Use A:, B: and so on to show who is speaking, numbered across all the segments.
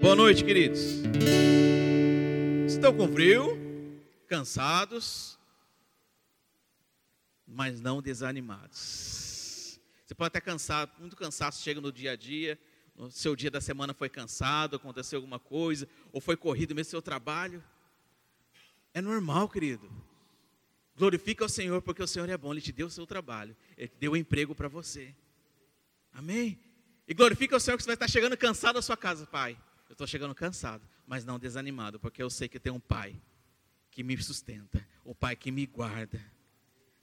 A: Boa noite, queridos. Estão com frio, cansados, mas não desanimados. Você pode estar cansado, muito cansado, chega no dia a dia, no seu dia da semana foi cansado, aconteceu alguma coisa, ou foi corrido mesmo seu trabalho. É normal, querido. Glorifica o Senhor, porque o Senhor é bom, Ele te deu o seu trabalho, Ele te deu o um emprego para você. Amém? E glorifica o Senhor que você vai estar chegando cansado à sua casa, Pai. Eu estou chegando cansado, mas não desanimado, porque eu sei que tem um Pai que me sustenta, um Pai que me guarda.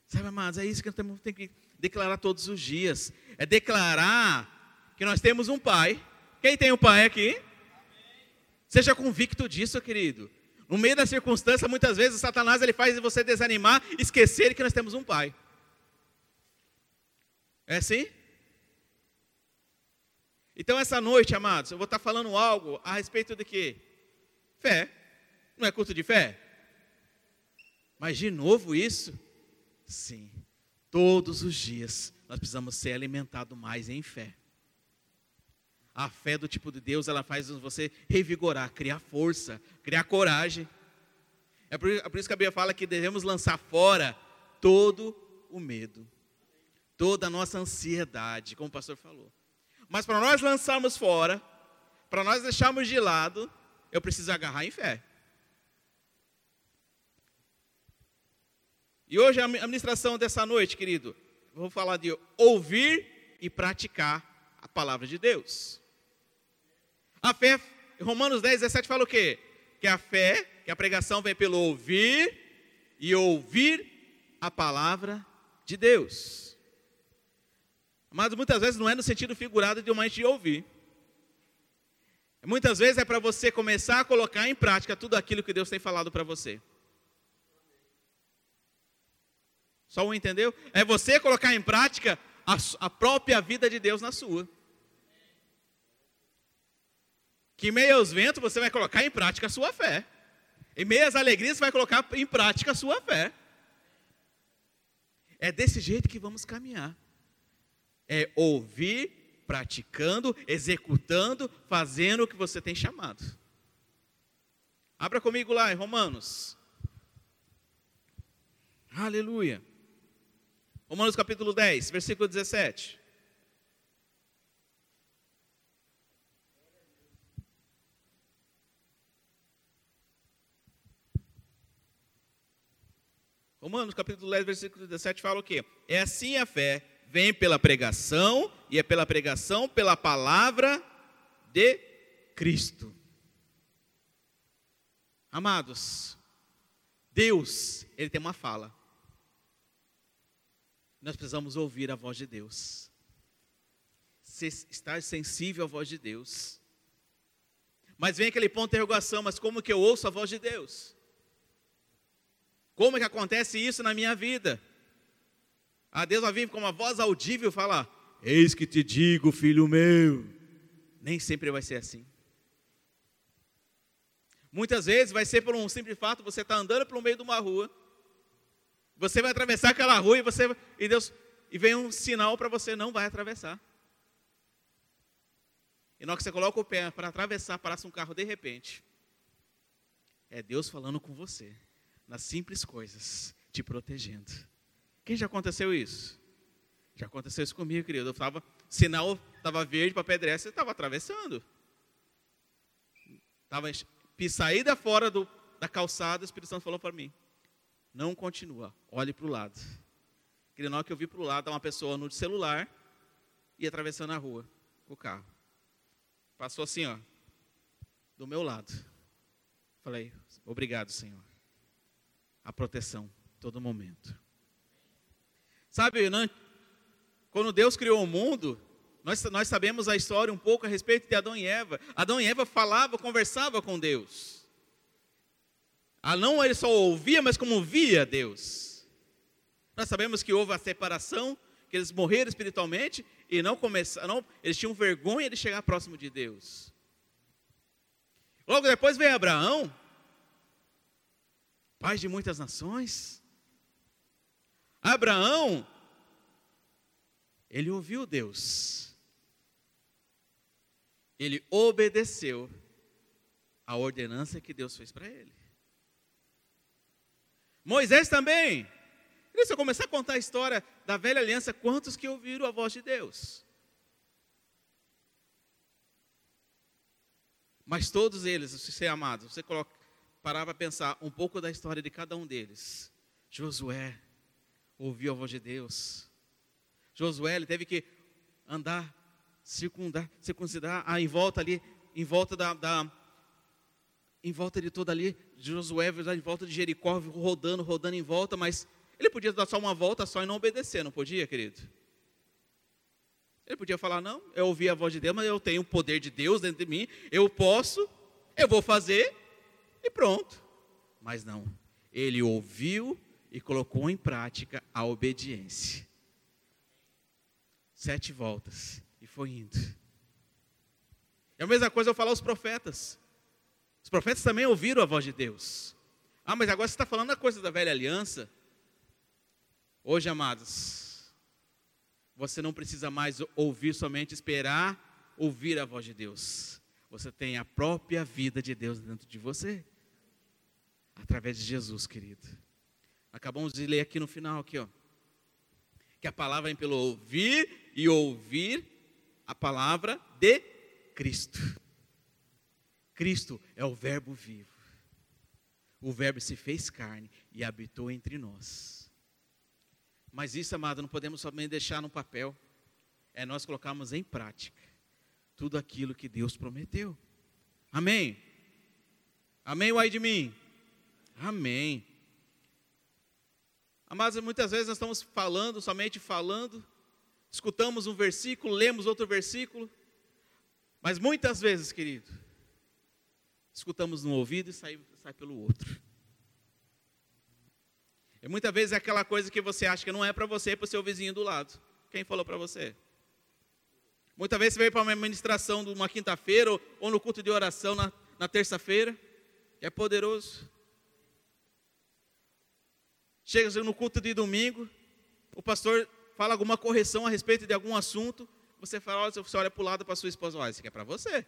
A: Sabe, amados, é isso que nós temos que declarar todos os dias. É declarar que nós temos um Pai. Quem tem um Pai aqui? Seja convicto disso, querido. No meio da circunstância, muitas vezes, Satanás ele faz você desanimar, esquecer que nós temos um Pai. É assim? Então, essa noite, amados, eu vou estar falando algo a respeito de quê? Fé. Não é culto de fé? Mas, de novo, isso? Sim. Todos os dias nós precisamos ser alimentados mais em fé. A fé do tipo de Deus, ela faz você revigorar, criar força, criar coragem. É por, é por isso que a Bíblia fala que devemos lançar fora todo o medo, toda a nossa ansiedade, como o pastor falou. Mas para nós lançarmos fora, para nós deixarmos de lado, eu preciso agarrar em fé. E hoje a ministração dessa noite, querido, vou falar de ouvir e praticar a palavra de Deus. A fé, Romanos 10, 17 fala o quê? Que a fé, que a pregação vem pelo ouvir e ouvir a palavra de Deus. Mas muitas vezes não é no sentido figurado de uma gente ouvir. Muitas vezes é para você começar a colocar em prática tudo aquilo que Deus tem falado para você. Só um entendeu? É você colocar em prática a, a própria vida de Deus na sua. Que em meio aos ventos você vai colocar em prática a sua fé. Em meio às alegrias você vai colocar em prática a sua fé. É desse jeito que vamos caminhar é ouvir, praticando, executando, fazendo o que você tem chamado. Abra comigo lá em Romanos. Aleluia. Romanos capítulo 10, versículo 17. Romanos capítulo 10, versículo 17 fala o quê? É assim a fé vem pela pregação, e é pela pregação, pela palavra de Cristo. Amados, Deus, Ele tem uma fala. Nós precisamos ouvir a voz de Deus. Estar sensível à voz de Deus. Mas vem aquele ponto de interrogação, mas como que eu ouço a voz de Deus? Como é que acontece isso na minha vida? A Deus vai vir com uma voz audível falar: Eis que te digo, filho meu. Nem sempre vai ser assim. Muitas vezes vai ser por um simples fato, você está andando pelo meio de uma rua, você vai atravessar aquela rua e você e Deus e vem um sinal para você não vai atravessar. E na hora que você coloca o pé para atravessar, passa um carro de repente. É Deus falando com você, nas simples coisas, te protegendo. Quem já aconteceu isso? Já aconteceu isso comigo, querido. Eu estava, sinal estava verde para pedestre, eu estava atravessando. Estava saída fora do, da calçada, o Espírito Santo falou para mim: não continua, olhe para o lado. Querido, na hora que eu vi para o lado, uma pessoa no celular e atravessando a rua com o carro. Passou assim, ó, do meu lado. Falei, obrigado, Senhor. A proteção, todo momento. Sabe, né? quando Deus criou o mundo, nós, nós sabemos a história um pouco a respeito de Adão e Eva. Adão e Eva falavam, conversavam com Deus. Ah, não ele só ouvia, mas como via Deus. Nós sabemos que houve a separação, que eles morreram espiritualmente e não começaram, eles tinham vergonha de chegar próximo de Deus. Logo depois veio Abraão, pai de muitas nações. Abraão, ele ouviu Deus, ele obedeceu a ordenança que Deus fez para ele. Moisés também. Se eu começar a contar a história da velha aliança, quantos que ouviram a voz de Deus? Mas todos eles, se ser amados, você coloca, parar para pensar um pouco da história de cada um deles. Josué ouviu a voz de Deus. Josué teve que andar, circundar, circuncidar ah, em volta ali, em volta da, da em volta de toda ali, Josué em volta de Jericó, rodando, rodando em volta, mas ele podia dar só uma volta só e não obedecer, não podia, querido? Ele podia falar, não, eu ouvi a voz de Deus, mas eu tenho o poder de Deus dentro de mim, eu posso, eu vou fazer, e pronto. Mas não, ele ouviu e colocou em prática a obediência. Sete voltas, e foi indo. É a mesma coisa eu falar aos profetas. Os profetas também ouviram a voz de Deus. Ah, mas agora você está falando a coisa da velha aliança. Hoje, amados, você não precisa mais ouvir somente esperar ouvir a voz de Deus. Você tem a própria vida de Deus dentro de você. Através de Jesus, querido. Acabamos de ler aqui no final, aqui, ó. Que a palavra vem pelo ouvir e ouvir a palavra de Cristo. Cristo é o Verbo vivo. O Verbo se fez carne e habitou entre nós. Mas isso, amado, não podemos somente deixar no papel. É nós colocarmos em prática tudo aquilo que Deus prometeu. Amém? Amém, uai de mim? Amém. Amados, muitas vezes nós estamos falando, somente falando, escutamos um versículo, lemos outro versículo, mas muitas vezes, querido, escutamos no ouvido e sai, sai pelo outro. E muitas vezes é aquela coisa que você acha que não é para você, é para o seu vizinho do lado. Quem falou para você? Muitas vezes você veio para uma ministração de uma quinta-feira ou, ou, no culto de oração na, na terça-feira, é poderoso. Chega no culto de domingo, o pastor fala alguma correção a respeito de algum assunto, você fala, você olha para o lado para sua esposa, olha, isso aqui é para você.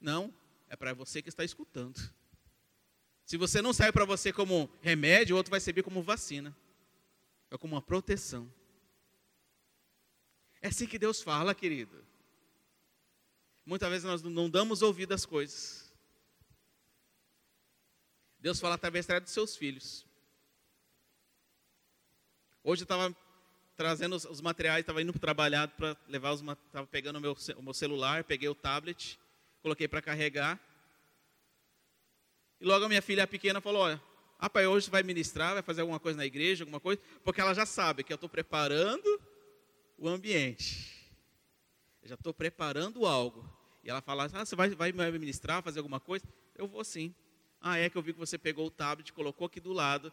A: Não, é para você que está escutando. Se você não serve para você como remédio, o outro vai servir como vacina. É como uma proteção. É assim que Deus fala, querido. Muitas vezes nós não damos ouvido às coisas. Deus fala através dos seus filhos. Hoje eu estava trazendo os, materiais, estava indo trabalhar para levar os estava pegando o meu, o meu celular, peguei o tablet coloquei para carregar. E logo a minha filha pequena falou: Olha, ah, pai, hoje vai ministrar, vai fazer alguma coisa na igreja, alguma coisa, porque ela já sabe que eu estou preparando o ambiente. Eu já estou preparando algo. E ela fala: Ah, você vai, vai ministrar, fazer alguma coisa? Eu vou sim. Ah, é que eu vi que você pegou o tablet, colocou aqui do lado.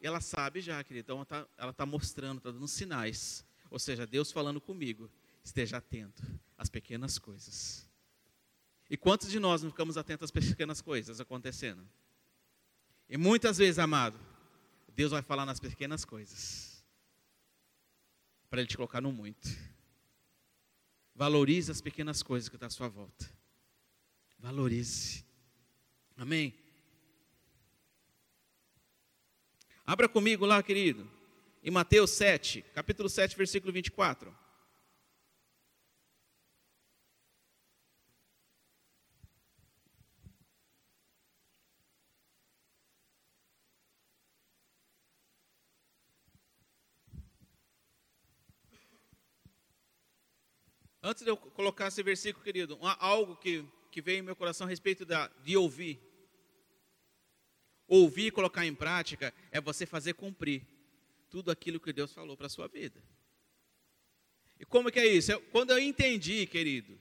A: Ela sabe já, querida. Então ela está tá mostrando, está dando sinais. Ou seja, Deus falando comigo. Esteja atento às pequenas coisas. E quantos de nós não ficamos atentos às pequenas coisas acontecendo? E muitas vezes, amado, Deus vai falar nas pequenas coisas. Para Ele te colocar no muito. Valorize as pequenas coisas que estão à sua volta. Valorize. Amém? Abra comigo lá, querido. Em Mateus 7, capítulo 7, versículo 24. Antes de eu colocar esse versículo, querido, algo que, que veio em meu coração a respeito da, de ouvir. Ouvir e colocar em prática é você fazer cumprir tudo aquilo que Deus falou para a sua vida. E como que é isso? Eu, quando eu entendi, querido,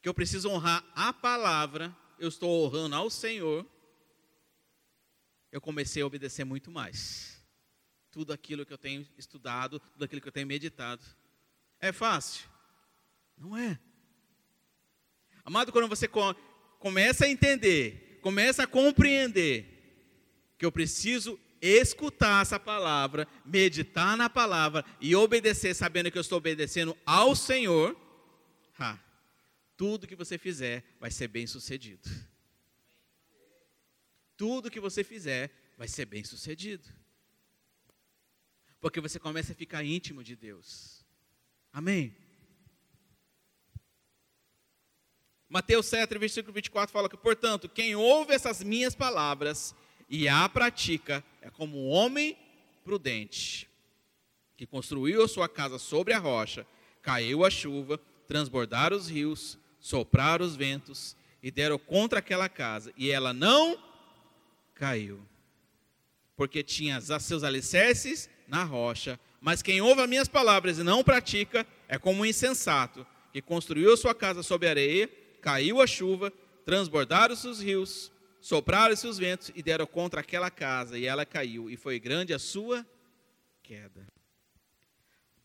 A: que eu preciso honrar a palavra, eu estou honrando ao Senhor, eu comecei a obedecer muito mais. Tudo aquilo que eu tenho estudado, tudo aquilo que eu tenho meditado. É fácil? Não é. Amado, quando você começa a entender, começa a compreender que eu preciso escutar essa palavra, meditar na palavra e obedecer, sabendo que eu estou obedecendo ao Senhor, ha, tudo que você fizer vai ser bem sucedido. Tudo que você fizer vai ser bem sucedido. Porque você começa a ficar íntimo de Deus. Amém? Mateus 7, versículo 24 fala que, portanto, quem ouve essas minhas palavras e a pratica é como um homem prudente, que construiu a sua casa sobre a rocha, caiu a chuva, transbordaram os rios, sopraram os ventos e deram contra aquela casa, e ela não caiu, porque tinha seus alicerces na rocha. Mas quem ouve as minhas palavras e não pratica é como um insensato, que construiu a sua casa sobre areia caiu a chuva, transbordaram-se os rios, sopraram-se os ventos e deram contra aquela casa, e ela caiu, e foi grande a sua queda.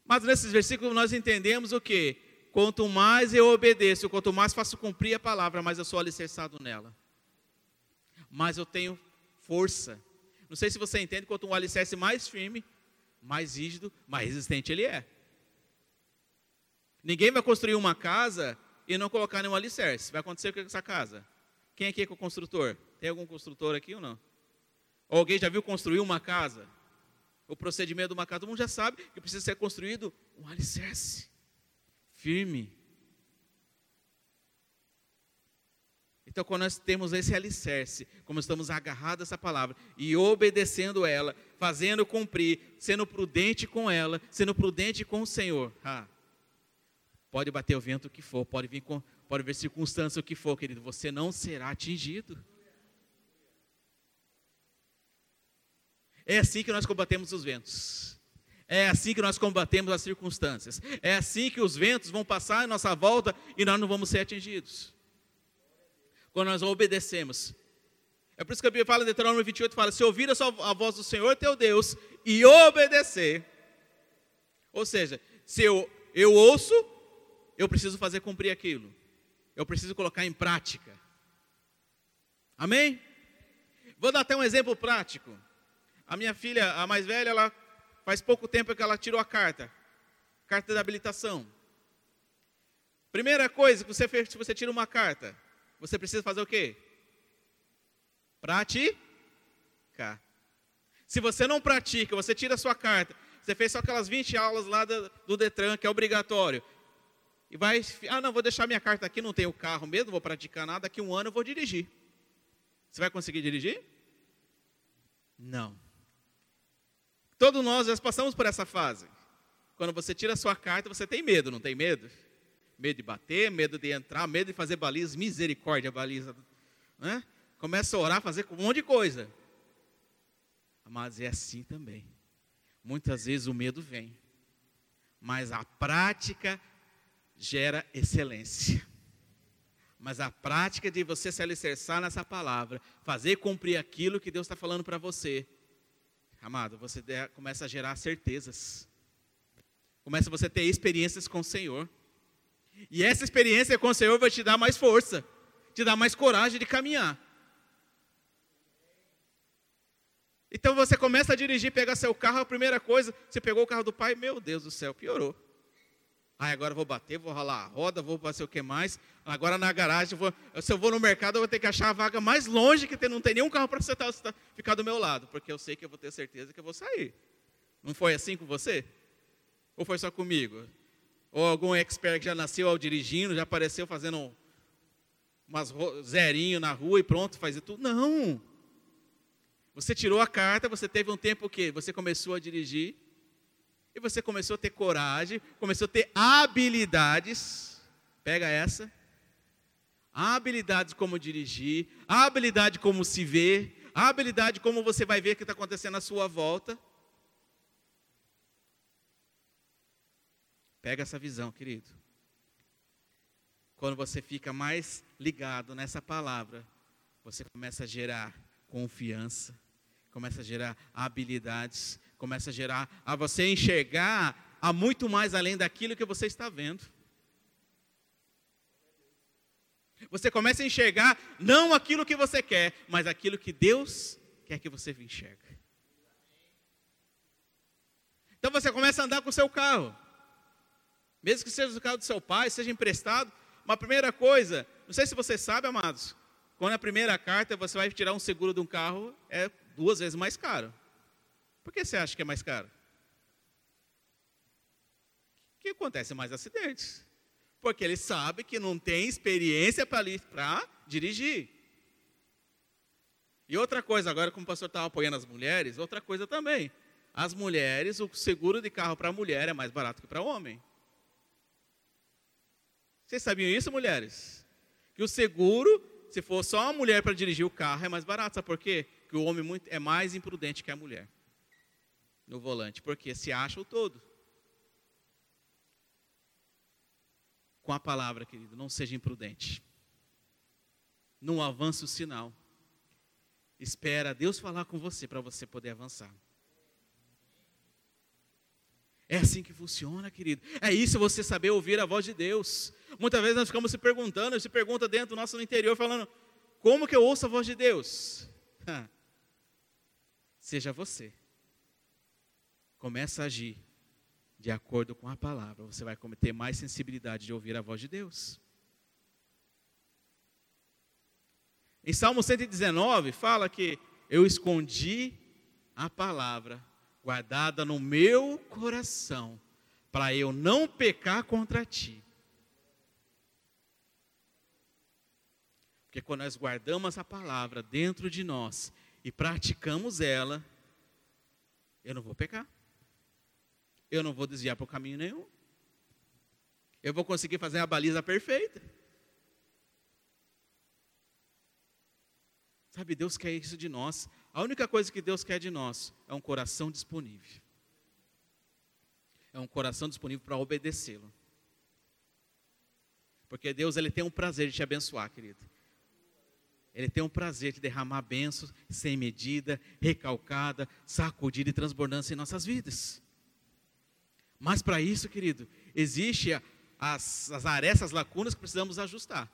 A: Mas nesses versículos nós entendemos o que? Quanto mais eu obedeço, quanto mais faço cumprir a palavra, mais eu sou alicerçado nela. Mais eu tenho força. Não sei se você entende, quanto um alicerce mais firme, mais rígido, mais resistente ele é. Ninguém vai construir uma casa e não colocar nenhum alicerce. Vai acontecer o que com essa casa? Quem aqui é o construtor? Tem algum construtor aqui ou não? Ou alguém já viu construir uma casa? O procedimento de uma casa, todo mundo já sabe que precisa ser construído um alicerce firme. Então, quando nós temos esse alicerce, como estamos agarrados a essa palavra e obedecendo ela, fazendo cumprir, sendo prudente com ela, sendo prudente com o Senhor, ah, Pode bater o vento que for, pode vir com, pode ver circunstância o que for, querido, você não será atingido. É assim que nós combatemos os ventos. É assim que nós combatemos as circunstâncias. É assim que os ventos vão passar em nossa volta e nós não vamos ser atingidos. Quando nós obedecemos. É por isso que a Bíblia fala em Deuteronômio 28, fala, se ouvir a, sua, a voz do Senhor teu Deus e obedecer. Ou seja, se eu, eu ouço, eu preciso fazer cumprir aquilo. Eu preciso colocar em prática. Amém? Vou dar até um exemplo prático. A minha filha, a mais velha, ela faz pouco tempo que ela tirou a carta, carta de habilitação. Primeira coisa que você fez, se você tira uma carta, você precisa fazer o quê? Praticar. Se você não pratica, você tira a sua carta, você fez só aquelas 20 aulas lá do, Detran, que é obrigatório e vai, ah, não, vou deixar minha carta aqui, não tenho carro mesmo, vou praticar nada, daqui um ano eu vou dirigir. Você vai conseguir dirigir? Não. Todos nós já passamos por essa fase. Quando você tira a sua carta, você tem medo, não tem medo? Medo de bater, medo de entrar, medo de fazer baliza, misericórdia, baliza. Né? Começa a orar, fazer um monte de coisa. Mas é assim também. Muitas vezes o medo vem. Mas a prática gera excelência. Mas a prática de você se alicerçar nessa palavra, fazer cumprir aquilo que Deus está falando para você, amado, você começa a gerar certezas. Começa você a ter experiências com o Senhor. E essa experiência com o Senhor vai te dar mais força, te dar mais coragem de caminhar. Então você começa a dirigir, pegar seu carro, a primeira coisa, você pegou o carro do pai, meu Deus do céu, piorou. Ah, agora vou bater, vou ralar a roda, vou fazer o que mais. Agora na garagem, vou, se eu vou no mercado, eu vou ter que achar a vaga mais longe que não tem nenhum carro para você ficar do meu lado, porque eu sei que eu vou ter certeza que eu vou sair. Não foi assim com você? Ou foi só comigo? Ou algum expert que já nasceu ao dirigindo, já apareceu fazendo umas zerinho na rua e pronto, faz tudo? Não. Você tirou a carta, você teve um tempo que você começou a dirigir, e você começou a ter coragem, começou a ter habilidades. Pega essa. Habilidades como dirigir, habilidade como se ver, habilidade como você vai ver o que está acontecendo à sua volta. Pega essa visão, querido. Quando você fica mais ligado nessa palavra, você começa a gerar confiança, começa a gerar habilidades, começa a gerar a você enxergar a muito mais além daquilo que você está vendo. Você começa a enxergar não aquilo que você quer, mas aquilo que Deus quer que você enxergue. Então você começa a andar com o seu carro. Mesmo que seja o carro do seu pai, seja emprestado, Uma primeira coisa, não sei se você sabe, amados, quando a primeira carta você vai tirar um seguro de um carro, é duas vezes mais caro. Por que você acha que é mais caro? Que acontece mais acidentes. Porque ele sabe que não tem experiência para dirigir. E outra coisa, agora como o pastor estava apoiando as mulheres, outra coisa também. As mulheres, o seguro de carro para a mulher é mais barato que para o homem. Vocês sabiam isso, mulheres? Que o seguro, se for só uma mulher para dirigir o carro, é mais barato. Sabe por quê? Que o homem é mais imprudente que a mulher no volante, porque se acha o todo. Com a palavra, querido, não seja imprudente. Não avance o sinal. Espera Deus falar com você para você poder avançar. É assim que funciona, querido. É isso você saber ouvir a voz de Deus. Muitas vezes nós ficamos se perguntando, se pergunta dentro do nosso interior, falando: como que eu ouço a voz de Deus? Seja você. Começa a agir de acordo com a palavra. Você vai ter mais sensibilidade de ouvir a voz de Deus. Em Salmo 119 fala que eu escondi a palavra guardada no meu coração, para eu não pecar contra ti. Porque quando nós guardamos a palavra dentro de nós e praticamos ela, eu não vou pecar. Eu não vou desviar para o caminho nenhum. Eu vou conseguir fazer a baliza perfeita. Sabe, Deus quer isso de nós. A única coisa que Deus quer de nós é um coração disponível. É um coração disponível para obedecê-lo. Porque Deus ele tem um prazer de te abençoar, querido. Ele tem um prazer de derramar bênçãos sem medida, recalcada, sacudida e transbordando em nossas vidas. Mas para isso, querido, existe as, as arestas, lacunas que precisamos ajustar.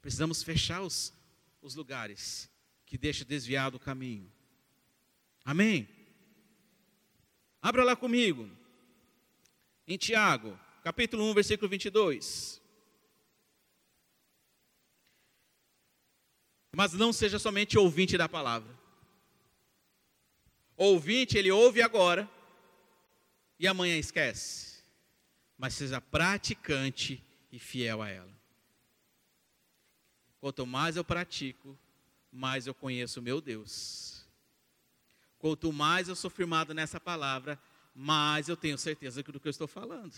A: Precisamos fechar os, os lugares que deixam desviar do caminho. Amém? Abra lá comigo. Em Tiago, capítulo 1, versículo 22. Mas não seja somente ouvinte da palavra. Ouvinte, ele ouve agora e amanhã esquece. Mas seja praticante e fiel a ela. Quanto mais eu pratico, mais eu conheço o meu Deus. Quanto mais eu sou firmado nessa palavra, mais eu tenho certeza do que eu estou falando.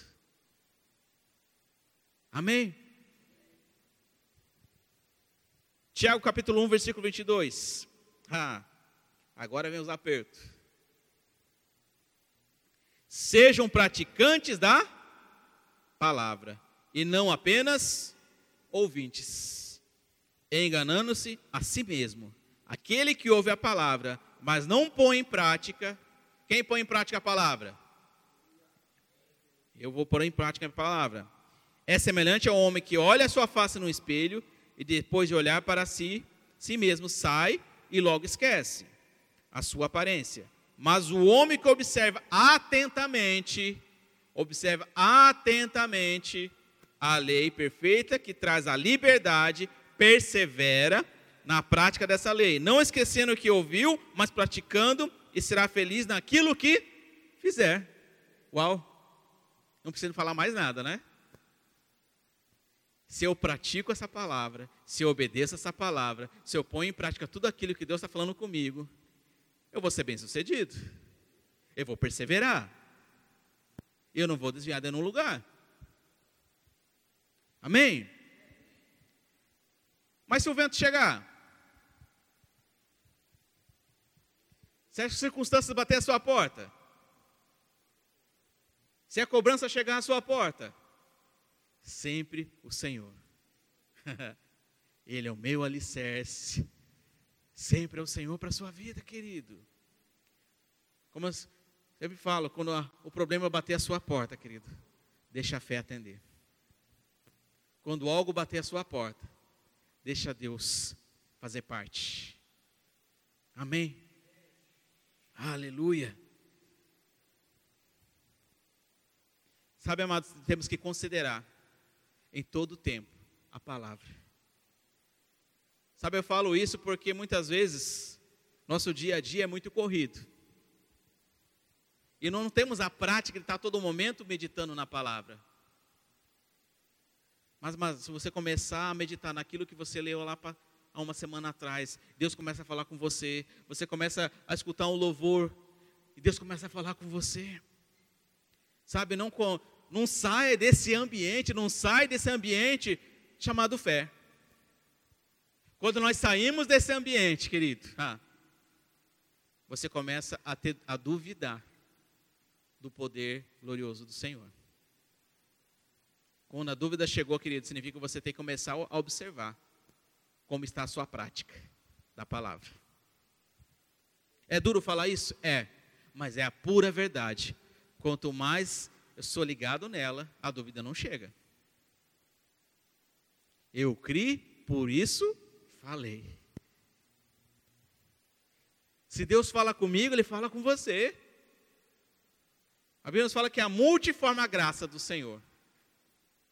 A: Amém? Tiago capítulo 1, versículo 22. Ah, agora vem os apertos. Sejam praticantes da palavra e não apenas ouvintes enganando-se a si mesmo. Aquele que ouve a palavra, mas não põe em prática, quem põe em prática a palavra? Eu vou pôr em prática a palavra. É semelhante ao homem que olha a sua face no espelho e depois de olhar para si, si mesmo sai e logo esquece a sua aparência. Mas o homem que observa atentamente, observa atentamente a lei perfeita que traz a liberdade, persevera na prática dessa lei, não esquecendo o que ouviu, mas praticando e será feliz naquilo que fizer. Uau! Não preciso falar mais nada, né? Se eu pratico essa palavra, se eu obedeço essa palavra, se eu ponho em prática tudo aquilo que Deus está falando comigo, eu vou ser bem sucedido. Eu vou perseverar. Eu não vou desviar de nenhum lugar. Amém? Mas se o vento chegar, se as circunstâncias bater a sua porta, se a cobrança chegar à sua porta, sempre o Senhor. Ele é o meu alicerce. Sempre é o Senhor para a sua vida, querido. Como eu sempre falo, quando o problema bater a sua porta, querido, deixa a fé atender. Quando algo bater a sua porta, Deixa Deus fazer parte. Amém? Aleluia. Sabe, amados, temos que considerar em todo tempo a palavra. Sabe, eu falo isso porque muitas vezes nosso dia a dia é muito corrido. E não temos a prática de estar todo momento meditando na palavra. Mas, mas se você começar a meditar naquilo que você leu lá há uma semana atrás, Deus começa a falar com você, você começa a escutar um louvor, e Deus começa a falar com você. Sabe, não, não saia desse ambiente, não sai desse ambiente chamado fé. Quando nós saímos desse ambiente, querido, ah, você começa a, ter, a duvidar do poder glorioso do Senhor. Quando a dúvida chegou, querido, significa que você tem que começar a observar como está a sua prática da palavra. É duro falar isso? É, mas é a pura verdade. Quanto mais eu sou ligado nela, a dúvida não chega. Eu criei, por isso falei. Se Deus fala comigo, Ele fala com você. A Bíblia nos fala que é a multiforme graça do Senhor.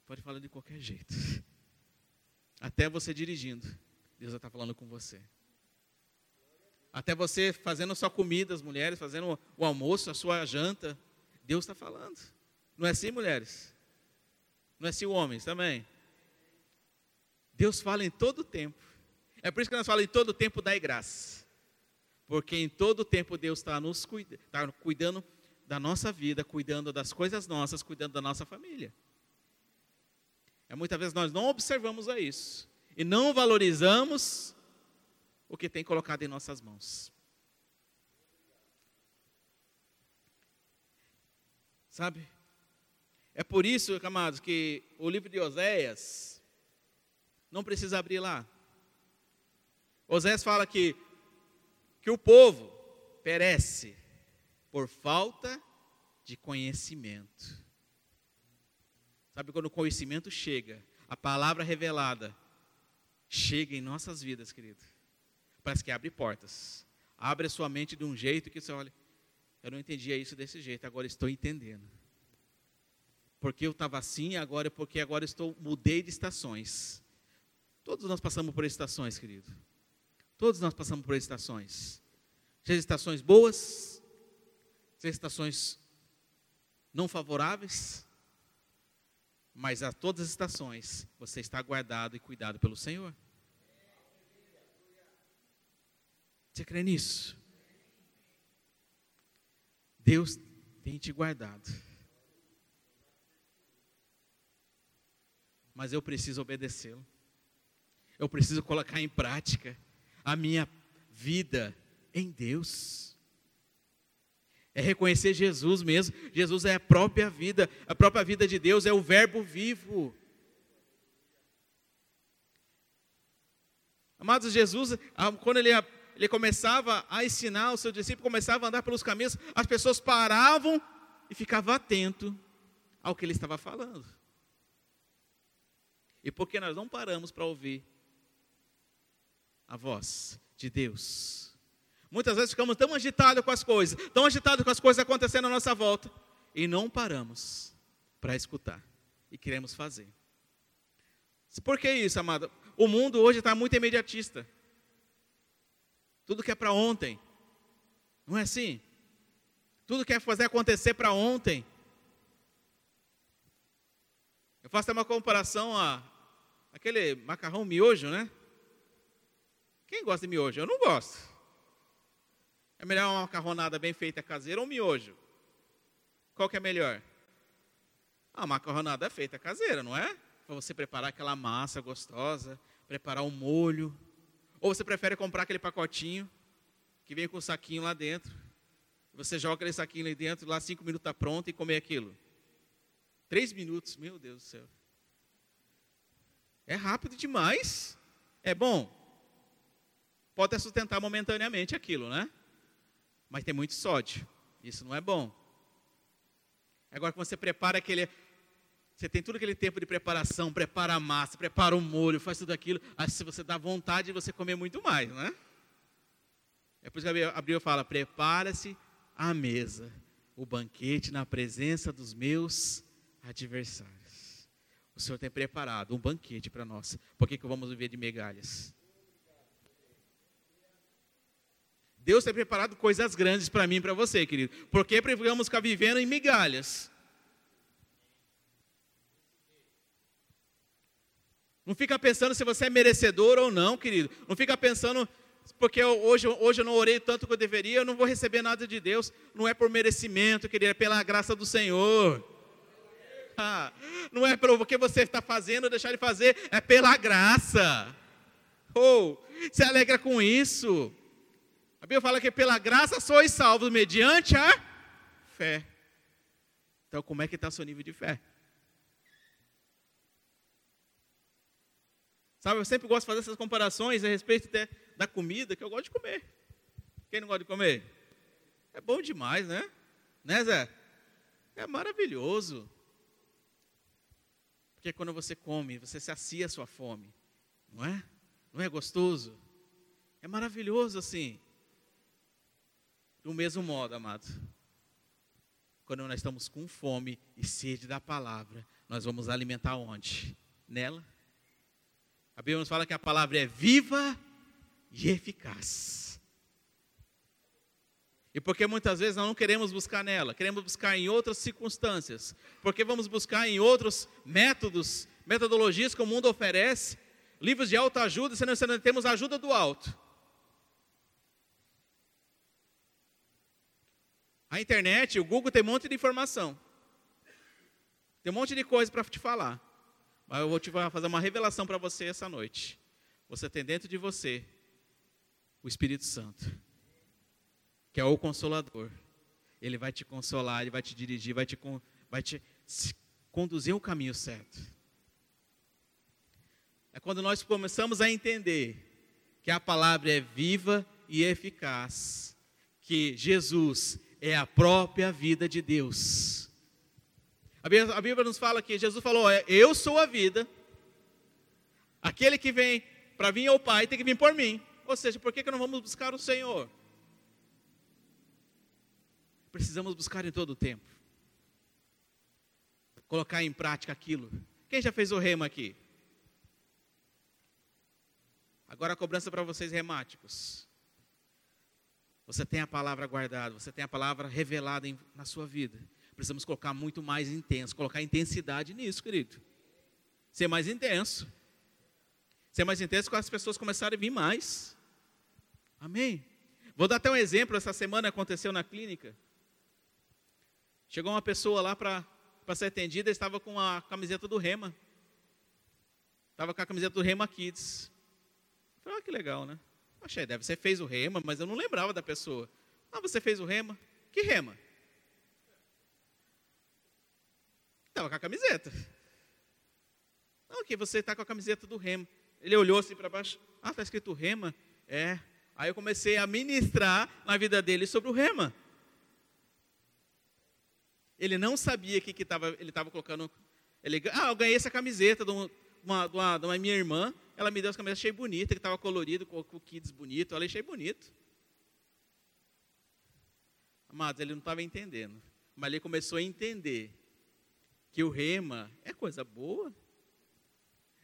A: Pode falar de qualquer jeito. Até você dirigindo, Deus está falando com você. Até você fazendo a sua comida, as mulheres, fazendo o almoço, a sua janta, Deus está falando. Não é assim, mulheres? Não é assim, homens também? Deus fala em todo tempo. É por isso que nós falamos em todo tempo dai graça. Porque em todo tempo Deus está nos cuida, tá cuidando da nossa vida, cuidando das coisas nossas, cuidando da nossa família. É muitas vezes nós não observamos a isso e não valorizamos o que tem colocado em nossas mãos. Sabe? É por isso, amados, que o livro de Oséias não precisa abrir lá. Oséias fala que, que o povo perece por falta de conhecimento. Sabe quando o conhecimento chega, a palavra revelada chega em nossas vidas, querido. Parece que abre portas. Abre a sua mente de um jeito que você olha, eu não entendia isso desse jeito, agora estou entendendo. Porque eu estava assim, agora é porque agora estou mudei de estações. Todos nós passamos por estações, querido. Todos nós passamos por estações. Seja estações boas, estações não favoráveis, mas a todas as estações você está guardado e cuidado pelo Senhor. Você crê nisso? Deus tem te guardado. Mas eu preciso obedecê-lo. Eu preciso colocar em prática a minha vida em Deus é reconhecer Jesus mesmo. Jesus é a própria vida, a própria vida de Deus é o Verbo vivo. Amados, Jesus, quando ele, ele começava a ensinar, os seus discípulos começavam a andar pelos caminhos, as pessoas paravam e ficavam atentos ao que ele estava falando. E porque nós não paramos para ouvir a voz de Deus, Muitas vezes ficamos tão agitados com as coisas, tão agitados com as coisas acontecendo à nossa volta, e não paramos para escutar e queremos fazer. Por que isso, amado? O mundo hoje está muito imediatista. Tudo quer para ontem. Não é assim? Tudo quer fazer acontecer para ontem. Eu faço até uma comparação a aquele macarrão miojo, né? Quem gosta de miojo? Eu não gosto. É melhor uma macarronada bem feita caseira ou um miojo? Qual que é melhor? A macarronada é feita caseira, não é? Para você preparar aquela massa gostosa, preparar um molho. Ou você prefere comprar aquele pacotinho que vem com o saquinho lá dentro. Você joga aquele saquinho lá dentro, lá cinco minutos está pronto e comer aquilo. Três minutos, meu Deus do céu. É rápido demais. É bom. Pode sustentar momentaneamente aquilo, né? mas tem muito sódio. Isso não é bom. Agora, quando você prepara aquele. Você tem todo aquele tempo de preparação, prepara a massa, prepara o molho, faz tudo aquilo. Aí você dá vontade de você comer muito mais, né? É por isso que Abril fala: prepara-se a mesa, o banquete na presença dos meus adversários. O Senhor tem preparado um banquete para nós. Por que, que vamos viver de migalhas? Deus tem preparado coisas grandes para mim e para você, querido. Por que vamos ficar vivendo em migalhas? Não fica pensando se você é merecedor ou não, querido. Não fica pensando, porque hoje, hoje eu não orei tanto que eu deveria, eu não vou receber nada de Deus. Não é por merecimento, querido, é pela graça do Senhor. Ah, não é pelo que você está fazendo ou deixar de fazer, é pela graça. Ou, oh, se alegra com isso. A Bíblia fala que pela graça sois salvos mediante a fé. Então, como é que está o seu nível de fé? Sabe, eu sempre gosto de fazer essas comparações a respeito de, da comida, que eu gosto de comer. Quem não gosta de comer? É bom demais, né? Né, Zé? É maravilhoso. Porque quando você come, você sacia a sua fome. Não é? Não é gostoso? É maravilhoso assim. Do mesmo modo, amado. Quando nós estamos com fome e sede da palavra, nós vamos alimentar onde? Nela. A Bíblia nos fala que a palavra é viva e eficaz. E porque muitas vezes nós não queremos buscar nela, queremos buscar em outras circunstâncias, porque vamos buscar em outros métodos, metodologias que o mundo oferece, livros de autoajuda, se não temos ajuda do alto. A internet, o Google tem um monte de informação. Tem um monte de coisa para te falar. Mas eu vou te fazer uma revelação para você essa noite. Você tem dentro de você o Espírito Santo, que é o Consolador. Ele vai te consolar, ele vai te dirigir, vai te, vai te conduzir o caminho certo. É quando nós começamos a entender que a palavra é viva e eficaz, que Jesus é a própria vida de Deus. A Bíblia, a Bíblia nos fala que Jesus falou: é, Eu sou a vida. Aquele que vem para vir ao Pai tem que vir por mim. Ou seja, por que, que não vamos buscar o Senhor? Precisamos buscar em todo o tempo. Colocar em prática aquilo. Quem já fez o rema aqui? Agora a cobrança para vocês remáticos. Você tem a palavra guardada, você tem a palavra revelada em, na sua vida. Precisamos colocar muito mais intenso, colocar intensidade nisso, querido. Ser mais intenso. Ser mais intenso quando as pessoas começarem a vir mais. Amém? Vou dar até um exemplo. Essa semana aconteceu na clínica. Chegou uma pessoa lá para ser atendida, estava com a camiseta do Rema. Estava com a camiseta do Rema Kids. Falei, ah, que legal, né? Achei, deve ser fez o Rema, mas eu não lembrava da pessoa. Ah, você fez o Rema? Que Rema? Estava com a camiseta. Não, que você está com a camiseta do Rema. Ele olhou assim para baixo. Ah, está escrito Rema? É. Aí eu comecei a ministrar na vida dele sobre o Rema. Ele não sabia que, que tava, ele estava colocando. Ele, ah, eu ganhei essa camiseta de uma, de, uma, de uma minha irmã. Ela me deu essa camiseta, achei bonita, que estava colorido, com, com kids bonito. Eu achei bonito. Amados, ele não estava entendendo. Mas ele começou a entender que o rema é coisa boa.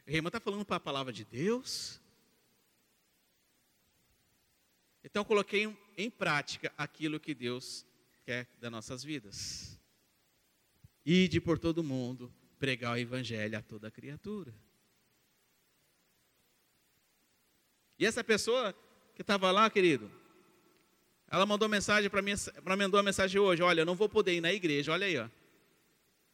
A: O rema está falando para a palavra de Deus. Então, coloquei em prática aquilo que Deus quer das nossas vidas. Ide por todo mundo, pregar o evangelho a toda criatura. E essa pessoa que estava lá, querido, ela mandou mensagem para mim, para mandou uma mensagem hoje, olha, eu não vou poder ir na igreja, olha aí, ó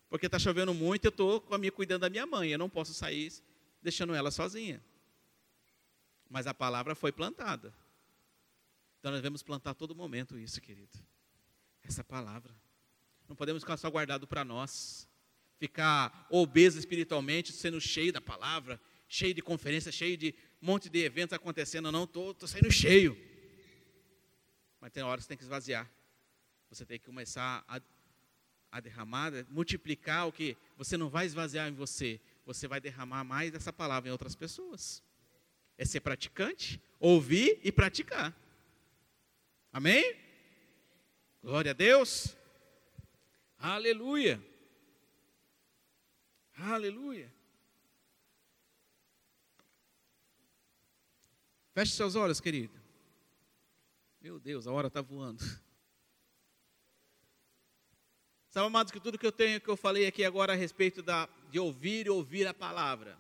A: porque está chovendo muito, eu estou com a minha cuidando da minha mãe, eu não posso sair deixando ela sozinha. Mas a palavra foi plantada. Então nós devemos plantar a todo momento isso, querido. Essa palavra. Não podemos ficar só guardado para nós. Ficar obeso espiritualmente, sendo cheio da palavra, cheio de conferências, cheio de um monte de eventos acontecendo. Não, estou tô, tô saindo cheio. Mas tem horas que tem que esvaziar. Você tem que começar a a derramar, multiplicar o que você não vai esvaziar em você, você vai derramar mais dessa palavra em outras pessoas. É ser praticante, ouvir e praticar. Amém? Glória a Deus. Aleluia. Aleluia. Feche seus olhos, querido. Meu Deus, a hora está voando. Sabe, amados, que tudo que eu tenho, que eu falei aqui agora a respeito da, de ouvir e ouvir a palavra,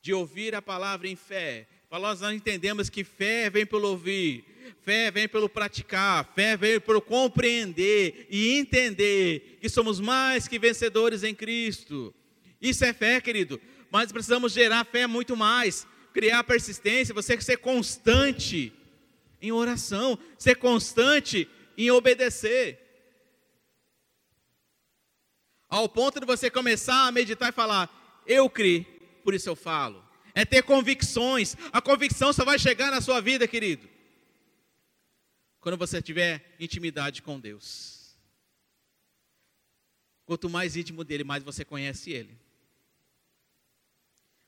A: de ouvir a palavra em fé. Nós entendemos que fé vem pelo ouvir, fé vem pelo praticar, fé vem pelo compreender e entender que somos mais que vencedores em Cristo. Isso é fé, querido. Mas precisamos gerar fé muito mais, criar persistência, você ser constante em oração, ser constante em obedecer. Ao ponto de você começar a meditar e falar: Eu criei, por isso eu falo. É ter convicções. A convicção só vai chegar na sua vida, querido, quando você tiver intimidade com Deus. Quanto mais íntimo dele, mais você conhece ele.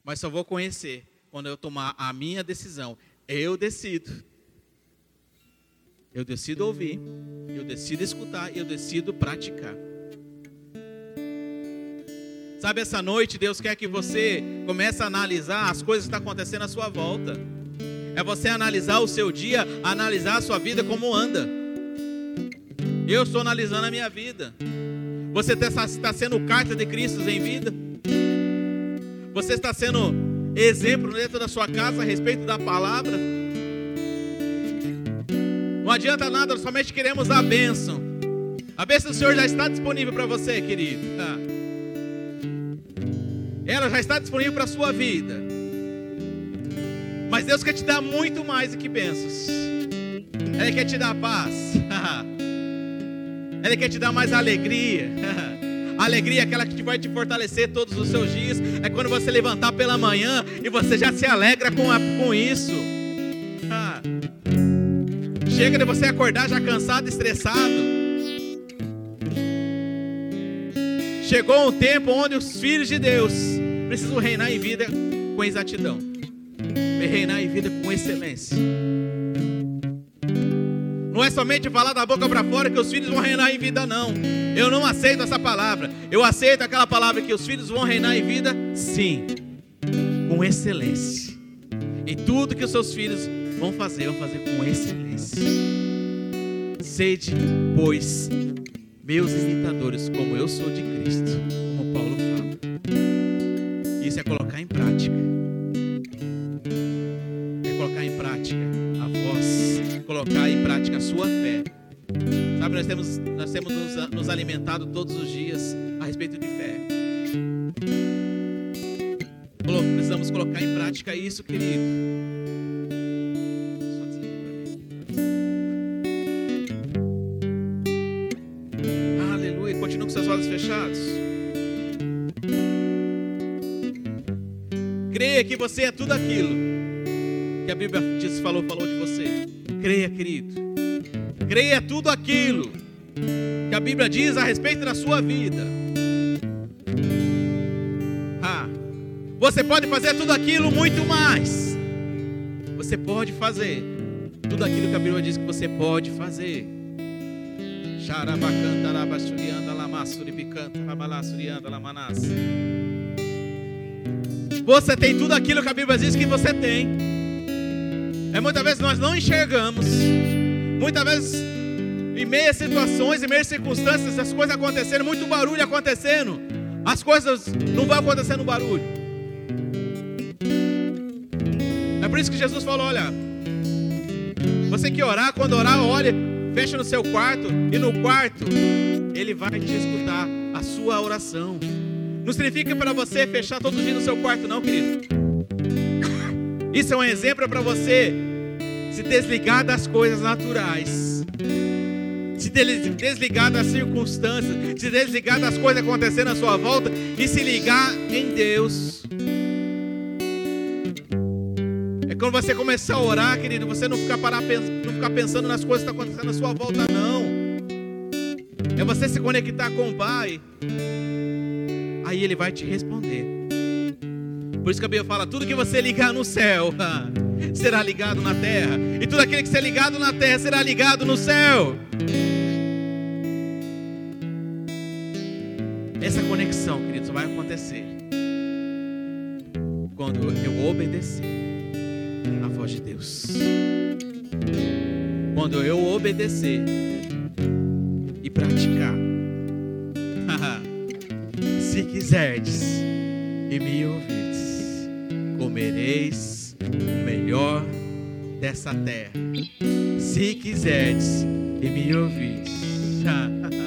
A: Mas só vou conhecer quando eu tomar a minha decisão. Eu decido. Eu decido ouvir, eu decido escutar, eu decido praticar. Sabe, essa noite Deus quer que você comece a analisar as coisas que estão acontecendo à sua volta. É você analisar o seu dia, analisar a sua vida como anda. Eu estou analisando a minha vida. Você está, está sendo carta de Cristo em vida? Você está sendo exemplo dentro da sua casa a respeito da palavra? Não adianta nada, somente queremos a bênção. A bênção do Senhor já está disponível para você, querido. Ah. Ela já está disponível para a sua vida. Mas Deus quer te dar muito mais do que bênçãos. Ele quer te dar paz. Ele quer te dar mais alegria. A alegria é aquela que vai te fortalecer todos os seus dias. É quando você levantar pela manhã e você já se alegra com, a, com isso. Chega de você acordar já cansado, estressado. Chegou um tempo onde os filhos de Deus precisam reinar em vida com exatidão, reinar em vida com excelência. Não é somente falar da boca para fora que os filhos vão reinar em vida, não. Eu não aceito essa palavra. Eu aceito aquela palavra que os filhos vão reinar em vida, sim, com excelência. Em tudo que os seus filhos vão fazer, vão fazer com excelência. Sede, pois, meus imitadores, como eu sou de Cristo, é colocar em prática. É colocar em prática colocar em prática a sua fé. Sabe, nós temos, nós temos nos, nos alimentado todos os dias a respeito de fé. Precisamos colocar em prática isso, querido. Aleluia. Continua com seus olhos fechados. Creia que você é tudo aquilo que a Bíblia diz, falou, falou de você. Creia, querido. Creia tudo aquilo que a Bíblia diz a respeito da sua vida. Ah, você pode fazer tudo aquilo muito mais. Você pode fazer tudo aquilo que a Bíblia diz que você pode fazer. Você tem tudo aquilo que a Bíblia diz que você tem. É muitas vezes nós não enxergamos. Muitas vezes, em meias situações, em meias circunstâncias, as coisas acontecendo, muito barulho acontecendo. As coisas não vão acontecer no barulho. É por isso que Jesus falou: olha, você que orar, quando orar, olhe, fecha no seu quarto, e no quarto, Ele vai te escutar a sua oração. Não significa para você fechar todo dia no seu quarto, não, querido. Isso é um exemplo para você se desligar das coisas naturais, se desligar das circunstâncias, se desligar das coisas acontecendo à sua volta e se ligar em Deus. É quando você começar a orar, querido, você não ficar, parar, não ficar pensando nas coisas que estão acontecendo à sua volta, não. É você se conectar com o Pai. Aí Ele vai te responder. Por isso que a Bíblia fala: tudo que você ligar no céu será ligado na terra, e tudo aquilo que ser ligado na terra será ligado no céu. Essa conexão, queridos, vai acontecer quando eu obedecer a voz de Deus. Quando eu obedecer e praticar. Se quiserdes e me ouvirdes, comereis o melhor dessa terra. Se quiserdes e me ouvirdes.